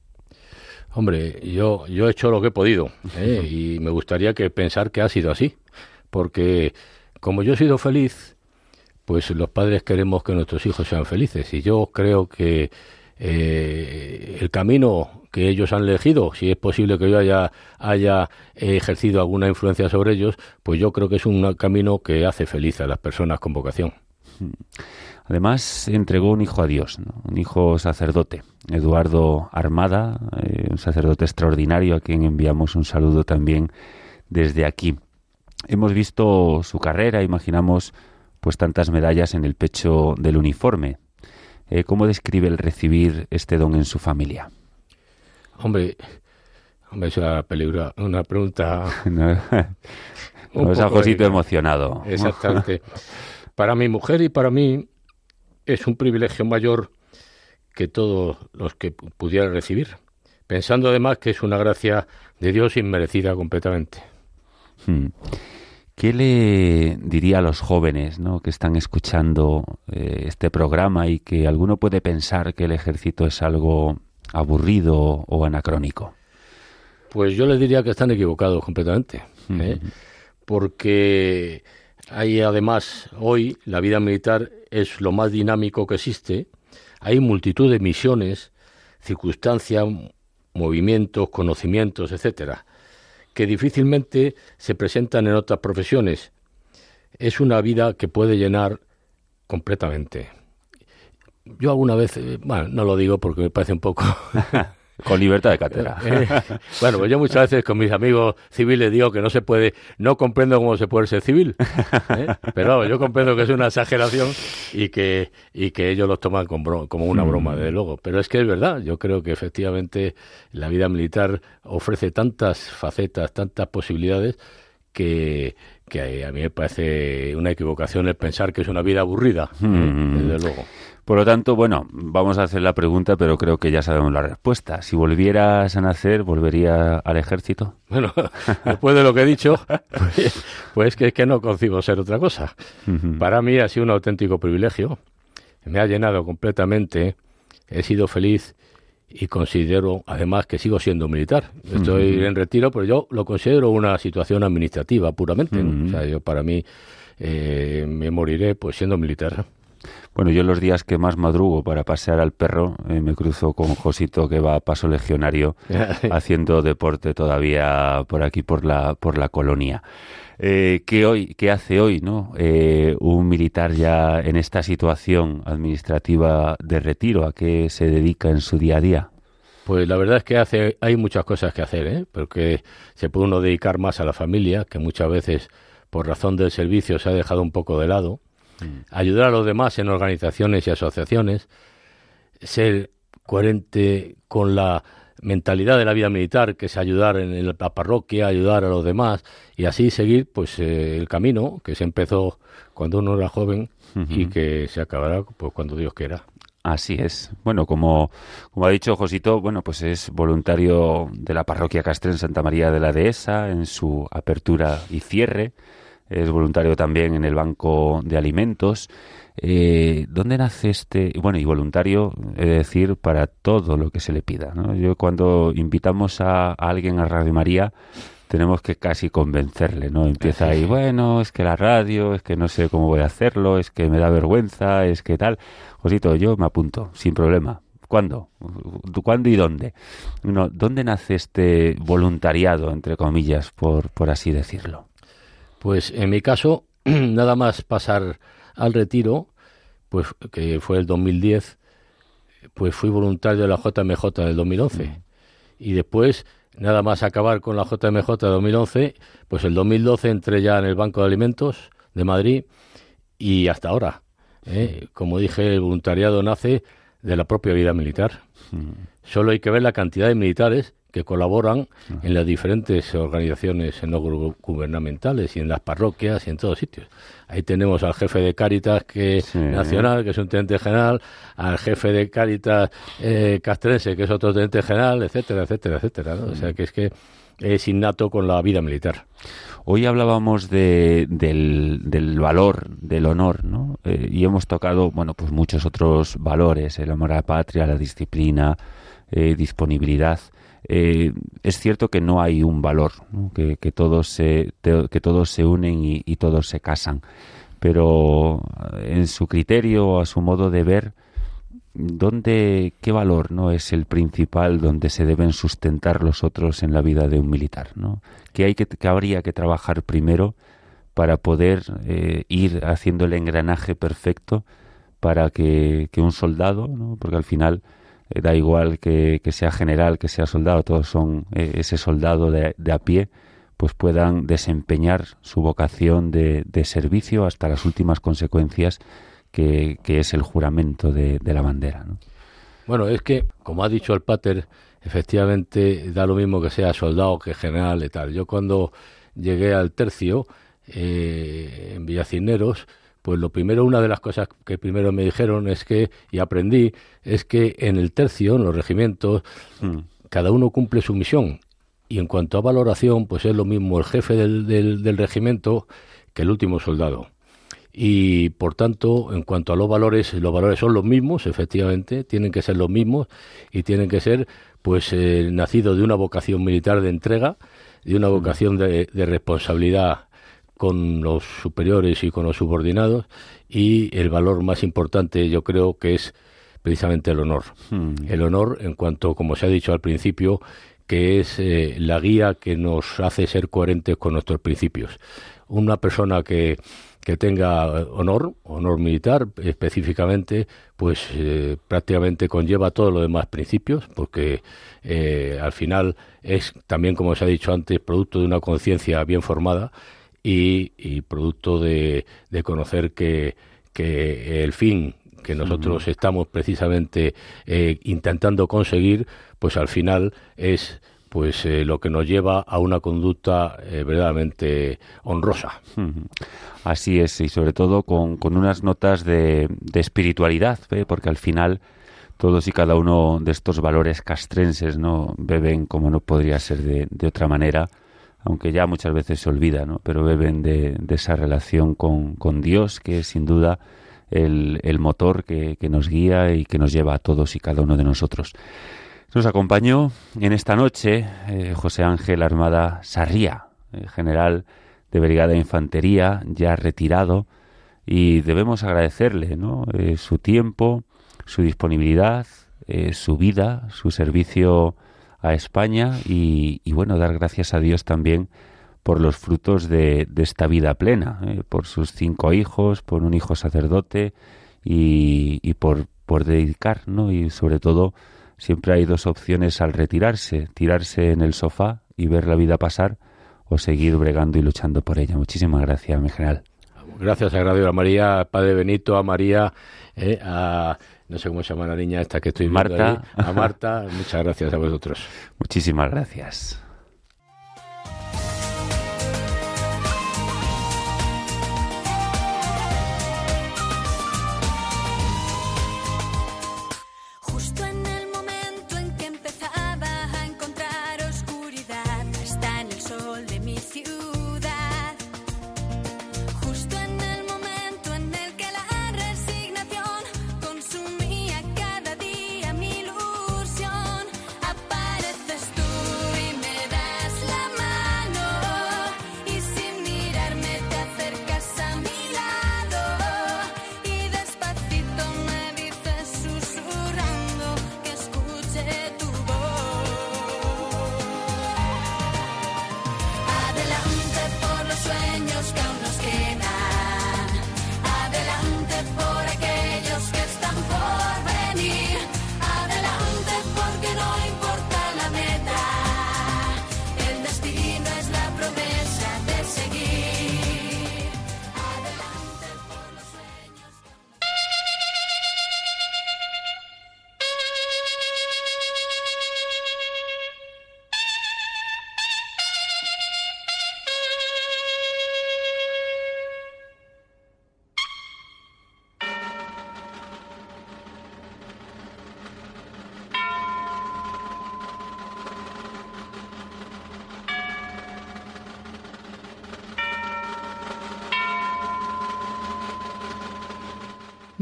Hombre, yo, yo he hecho lo que he podido ¿eh? y me gustaría que pensar que ha sido así, porque como yo he sido feliz, pues los padres queremos que nuestros hijos sean felices y yo creo que eh, el camino que ellos han elegido, si es posible que yo haya, haya ejercido alguna influencia sobre ellos, pues yo creo que es un camino que hace feliz a las personas con vocación. Además, entregó un hijo a Dios, ¿no? un hijo sacerdote, Eduardo Armada, eh, un sacerdote extraordinario a quien enviamos un saludo también desde aquí. Hemos visto su carrera, imaginamos pues tantas medallas en el pecho del uniforme. Eh, ¿Cómo describe el recibir este don en su familia? Hombre, hombre es una, peligra, una pregunta... no, no es Josito emocionado. Exactamente. para mi mujer y para mí es un privilegio mayor que todos los que pudieran recibir, pensando además que es una gracia de Dios inmerecida completamente. Hmm. ¿Qué le diría a los jóvenes ¿no? que están escuchando eh, este programa y que alguno puede pensar que el ejército es algo aburrido o anacrónico? Pues yo les diría que están equivocados completamente, ¿eh? hmm. porque hay además hoy la vida militar es lo más dinámico que existe. Hay multitud de misiones, circunstancias, movimientos, conocimientos, etcétera, que difícilmente se presentan en otras profesiones. Es una vida que puede llenar completamente. Yo alguna vez, eh, bueno, no lo digo porque me parece un poco Con libertad de cátedra. Eh, bueno, pues yo muchas veces con mis amigos civiles digo que no se puede, no comprendo cómo se puede ser civil, ¿eh? pero yo comprendo que es una exageración y que, y que ellos lo toman como una broma, desde luego. Pero es que es verdad, yo creo que efectivamente la vida militar ofrece tantas facetas, tantas posibilidades que, que a mí me parece una equivocación el pensar que es una vida aburrida, ¿eh? desde luego. Por lo tanto, bueno, vamos a hacer la pregunta, pero creo que ya sabemos la respuesta. Si volvieras a nacer, ¿volvería al ejército? Bueno, después de lo que he dicho, pues, pues que es que no concibo ser otra cosa. Para mí ha sido un auténtico privilegio. Me ha llenado completamente. He sido feliz y considero además que sigo siendo militar. Estoy en retiro, pero yo lo considero una situación administrativa puramente. O sea, yo para mí eh, me moriré pues siendo militar. Bueno, yo los días que más madrugo para pasear al perro eh, me cruzo con Josito que va a paso legionario haciendo deporte todavía por aquí por la por la colonia. Eh, ¿qué, hoy, ¿Qué hace hoy no eh, un militar ya en esta situación administrativa de retiro? ¿A qué se dedica en su día a día? Pues la verdad es que hace, hay muchas cosas que hacer, ¿eh? porque se puede uno dedicar más a la familia, que muchas veces por razón del servicio se ha dejado un poco de lado. Ayudar a los demás en organizaciones y asociaciones, ser coherente con la mentalidad de la vida militar, que es ayudar en la parroquia, ayudar a los demás y así seguir pues eh, el camino que se empezó cuando uno era joven y que se acabará pues cuando Dios quiera. Así es. Bueno, como, como ha dicho Josito, bueno, pues es voluntario de la parroquia Castre en Santa María de la Dehesa en su apertura y cierre es voluntario también en el Banco de Alimentos. Eh, ¿Dónde nace este? Bueno, y voluntario, es decir, para todo lo que se le pida. Yo cuando invitamos a, alguien a Radio María, tenemos que casi convencerle, ¿no? Empieza ahí, bueno, es que la radio, es que no sé cómo voy a hacerlo, es que me da vergüenza, es que tal. Josito, yo me apunto, sin problema. ¿Cuándo? ¿Cuándo y dónde? No, ¿Dónde nace este voluntariado, entre comillas, por, por así decirlo? Pues en mi caso, nada más pasar al retiro, pues que fue el 2010, pues fui voluntario de la JMJ del 2011. Mm. Y después, nada más acabar con la JMJ de 2011, pues el 2012 entré ya en el Banco de Alimentos de Madrid y hasta ahora. ¿eh? Como dije, el voluntariado nace de la propia vida militar. Solo hay que ver la cantidad de militares que colaboran en las diferentes organizaciones no gubernamentales y en las parroquias y en todos sitios. Ahí tenemos al jefe de Cáritas que nacional, que es un teniente general, al jefe de Cáritas eh, castrense, que es otro teniente general, etcétera, etcétera, etcétera. O sea que es que es innato con la vida militar. Hoy hablábamos de, del, del, valor, del honor, ¿no? Eh, y hemos tocado, bueno, pues muchos otros valores, el amor a la patria, la disciplina, eh, disponibilidad. Eh, es cierto que no hay un valor, Que, todos se, que todos se unen y, todos se casan, pero en su criterio, a su modo de ver, ¿dónde, ¿qué valor no es el principal donde se deben sustentar los otros en la vida de un militar? ¿no? ¿Qué, hay que, habría que trabajar primero para poder eh, ir haciendo el engranaje perfecto para que, que un soldado, ¿no? porque al final eh, da igual que, sea general, que sea soldado, todos son eh, ese soldado de, a pie, pues puedan desempeñar su vocación de, servicio hasta las últimas consecuencias que, es el juramento de, la bandera. Bueno, es que, como ha dicho el Pater, efectivamente da lo mismo que sea soldado que general y tal. Yo cuando llegué al tercio eh, en Villacineros, pues lo primero, una de las cosas que primero me dijeron es que, y aprendí, es que en el tercio, en los regimientos, mm. cada uno cumple su misión. Y en cuanto a valoración, pues es lo mismo el jefe del, del, regimiento que el último soldado. Y por tanto, en cuanto a los valores, los valores son los mismos, efectivamente, tienen que ser los mismos y tienen que ser, pues, eh, nacido de una vocación militar de entrega, de una mm. vocación de, de responsabilidad con los superiores y con los subordinados y el valor más importante yo creo que es precisamente el honor. Hmm. El honor en cuanto, como se ha dicho al principio, que es eh, la guía que nos hace ser coherentes con nuestros principios. Una persona que, que tenga honor, honor militar específicamente, pues eh, prácticamente conlleva todos los demás principios, porque eh, al final es también, como se ha dicho antes, producto de una conciencia bien formada y, producto de, conocer que, que, el fin que nosotros estamos precisamente eh, intentando conseguir, pues al final es pues eh, lo que nos lleva a una conducta eh, verdaderamente honrosa. Así es, y sobre todo con, con unas notas de, de espiritualidad, porque al final todos y cada uno de estos valores castrenses no beben como no podría ser de, de otra manera aunque ya muchas veces se olvida, ¿no? pero beben de, esa relación con, Dios, que es sin duda el, motor que, nos guía y que nos lleva a todos y cada uno de nosotros. Nos acompañó en esta noche eh, José Ángel Armada Sarría, general de Brigada de Infantería, ya retirado, y debemos agradecerle. Eh, su tiempo, su disponibilidad, eh, su vida, su servicio a España y, bueno, dar gracias a Dios también por los frutos de, esta vida plena, ¿eh? por sus cinco hijos, por un hijo sacerdote y, por, por dedicar, ¿no? Y sobre todo siempre hay dos opciones al retirarse, tirarse en el sofá y ver la vida pasar o seguir bregando y luchando por ella. Muchísimas gracias, mi general. Gracias, agradezco a María, Padre Benito, a María, eh, a no sé cómo se llama la niña esta que estoy viendo Marta. a Marta. Muchas gracias a vosotros. Muchísimas gracias.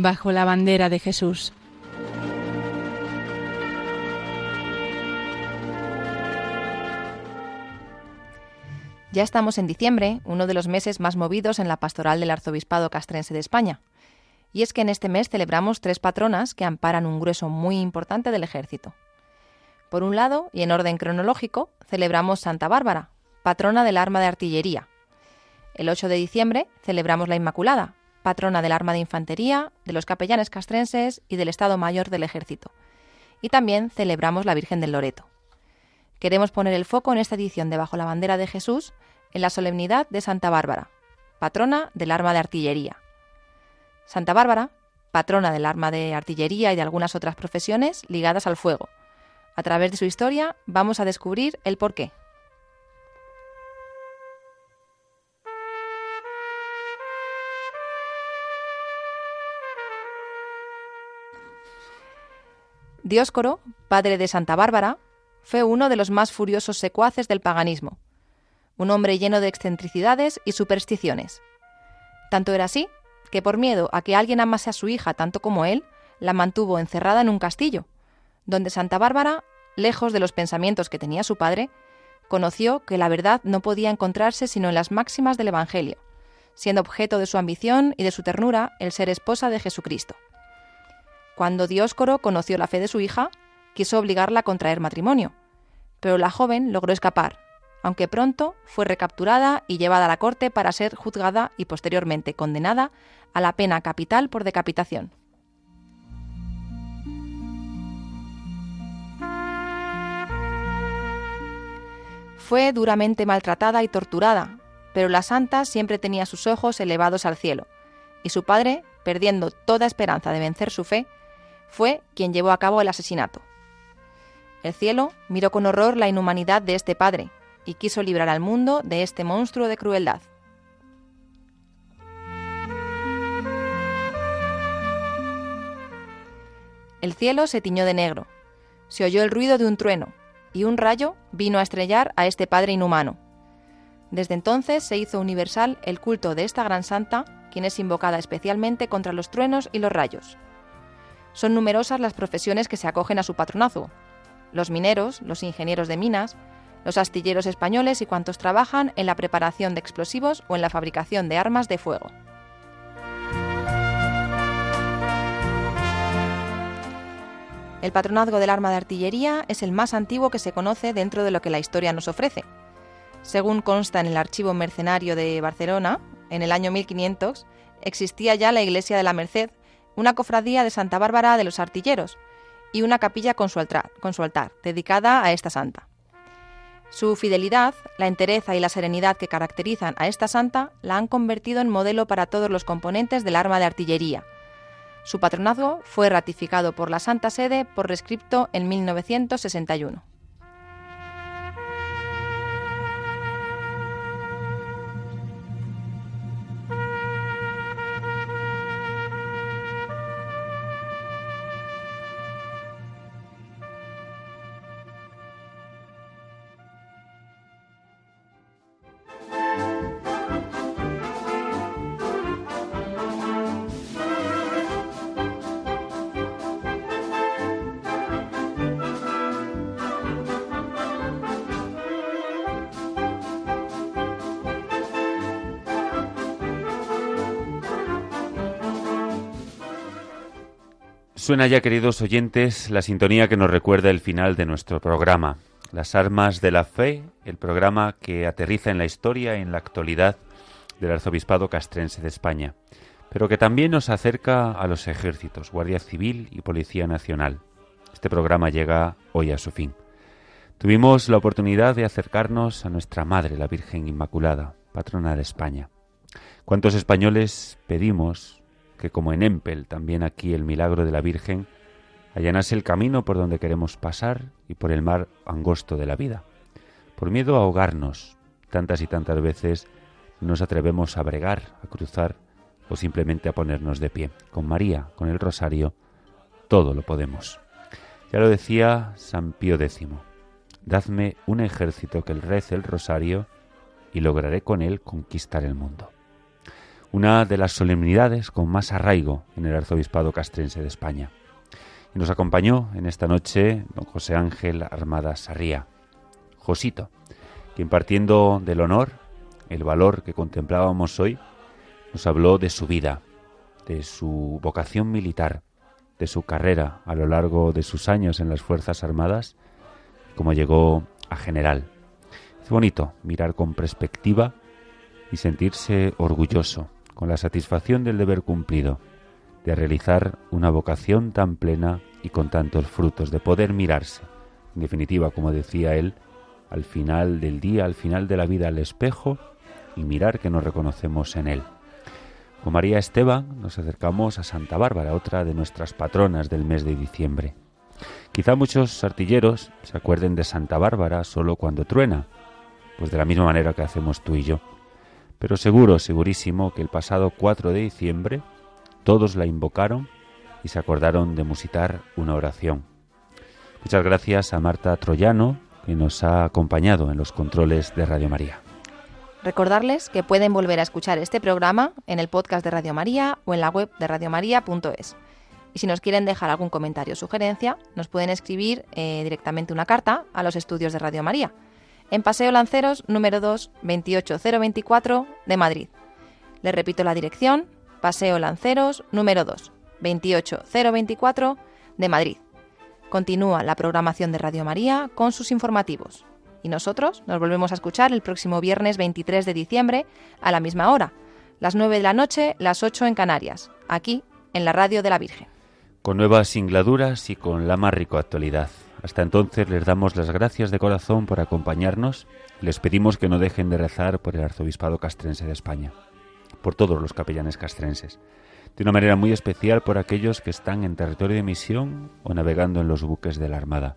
Bajo la bandera de Jesús. Ya estamos en diciembre, uno de los meses más movidos en la pastoral del Arzobispado Castrense de España. Y es que en este mes celebramos tres patronas que amparan un grueso muy importante del ejército. Por un lado, y en orden cronológico, celebramos Santa Bárbara, patrona del arma de artillería. El 8 de diciembre celebramos la Inmaculada, patrona del arma de infantería, de los capellanes castrenses y del Estado Mayor del Ejército. Y también celebramos la Virgen del Loreto. Queremos poner el foco en esta edición de Bajo la Bandera de Jesús en la solemnidad de Santa Bárbara, patrona del arma de artillería. Santa Bárbara, patrona del arma de artillería y de algunas otras profesiones ligadas al fuego. A través de su historia vamos a descubrir el porqué. Dioscoro, padre de Santa Bárbara, fue uno de los más furiosos secuaces del paganismo, un hombre lleno de excentricidades y supersticiones. Tanto era así que por miedo a que alguien amase a su hija tanto como él, la mantuvo encerrada en un castillo, donde Santa Bárbara, lejos de los pensamientos que tenía su padre, conoció que la verdad no podía encontrarse sino en las máximas del Evangelio, siendo objeto de su ambición y de su ternura el ser esposa de Jesucristo. Cuando Dioscoro conoció la fe de su hija, quiso obligarla a contraer matrimonio, pero la joven logró escapar, aunque pronto fue recapturada y llevada a la corte para ser juzgada y posteriormente condenada a la pena capital por decapitación. Fue duramente maltratada y torturada, pero la santa siempre tenía sus ojos elevados al cielo, y su padre, perdiendo toda esperanza de vencer su fe, fue quien llevó a cabo el asesinato. El cielo miró con horror la inhumanidad de este padre y quiso librar al mundo de este monstruo de crueldad. El cielo se tiñó de negro, se oyó el ruido de un trueno, y un rayo vino a estrellar a este padre inhumano. Desde entonces se hizo universal el culto de esta gran santa, quien es invocada especialmente contra los truenos y los rayos. Son numerosas las profesiones que se acogen a su patronazo. Los mineros, los ingenieros de minas, los astilleros españoles y cuantos trabajan en la preparación de explosivos o en la fabricación de armas de fuego. El patronazgo del arma de artillería es el más antiguo que se conoce dentro de lo que la historia nos ofrece. Según consta en el Archivo Mercenario de Barcelona, en el año 1500 existía ya la Iglesia de la Merced, una cofradía de Santa Bárbara de los Artilleros y una capilla con su altar, con su altar dedicada a esta santa. Su fidelidad, la entereza y la serenidad que caracterizan a esta santa la han convertido en modelo para todos los componentes del arma de artillería, su patronazgo fue ratificado por la Santa Sede por rescripto en 1961. Suena ya, queridos oyentes, la sintonía que nos recuerda el final de nuestro programa. Las armas de la fe, el programa que aterriza en la historia y en la actualidad del arzobispado castrense de España, pero que también nos acerca a los ejércitos, Guardia Civil y Policía Nacional. Este programa llega hoy a su fin. Tuvimos la oportunidad de acercarnos a nuestra Madre, la Virgen Inmaculada, patrona de España. ¿Cuántos españoles pedimos que como en Empel, también aquí el milagro de la Virgen, allanase el camino por donde queremos pasar y por el mar angosto de la vida. Por miedo a ahogarnos, tantas y tantas veces nos atrevemos a bregar, a cruzar o simplemente a ponernos de pie. Con María, con el rosario, todo lo podemos. Ya lo decía San Pío X, dadme un ejército que el rece el rosario y lograré con él conquistar el mundo una de las solemnidades con más arraigo en el arzobispado castrense de España. Y nos acompañó en esta noche don José Ángel Armada Sarría, Josito, quien partiendo del honor, el valor que contemplábamos hoy, nos habló de su vida, de su vocación militar, de su carrera a lo largo de sus años en las Fuerzas Armadas, como llegó a general. Es bonito mirar con perspectiva y sentirse orgulloso con la satisfacción del deber cumplido, de realizar una vocación tan plena y con tantos frutos, de poder mirarse, en definitiva, como decía él, al final del día, al final de la vida al espejo y mirar que nos reconocemos en él. Con María Esteban nos acercamos a Santa Bárbara, otra de nuestras patronas del mes de diciembre. Quizá muchos artilleros se acuerden de Santa Bárbara solo cuando truena, pues de la misma manera que hacemos tú y yo. Pero seguro, segurísimo, que el pasado 4 de diciembre todos la invocaron y se acordaron de musitar una oración. Muchas gracias a Marta Troyano, que nos ha acompañado en los controles de Radio María. Recordarles que pueden volver a escuchar este programa en el podcast de Radio María o en la web de radiomaria.es. Y si nos quieren dejar algún comentario o sugerencia, nos pueden escribir eh, directamente una carta a los estudios de Radio María en Paseo Lanceros, número 2, 28024 de Madrid. Le repito la dirección, Paseo Lanceros, número 2, 28024 de Madrid. Continúa la programación de Radio María con sus informativos. Y nosotros nos volvemos a escuchar el próximo viernes 23 de diciembre a la misma hora, las 9 de la noche, las 8 en Canarias, aquí en la Radio de la Virgen. Con nuevas singladuras y con la más rica actualidad. Hasta entonces les damos las gracias de corazón por acompañarnos les pedimos que no dejen de rezar por el arzobispado castrense de España, por todos los capellanes castrenses, de una manera muy especial por aquellos que están en territorio de misión o navegando en los buques de la Armada.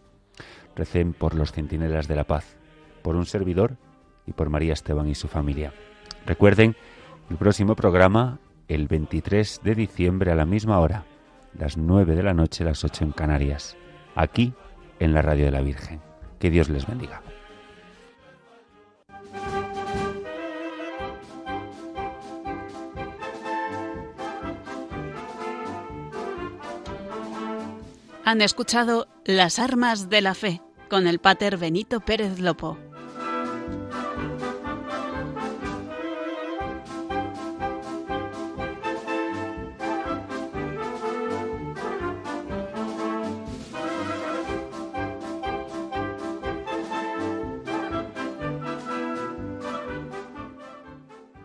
Recen por los centinelas de la paz, por un servidor y por María Esteban y su familia. Recuerden el próximo programa el 23 de diciembre a la misma hora, las 9 de la noche, las 8 en Canarias, aquí en la radio de la Virgen. Que Dios les bendiga. Han escuchado Las Armas de la Fe con el Pater Benito Pérez Lopo.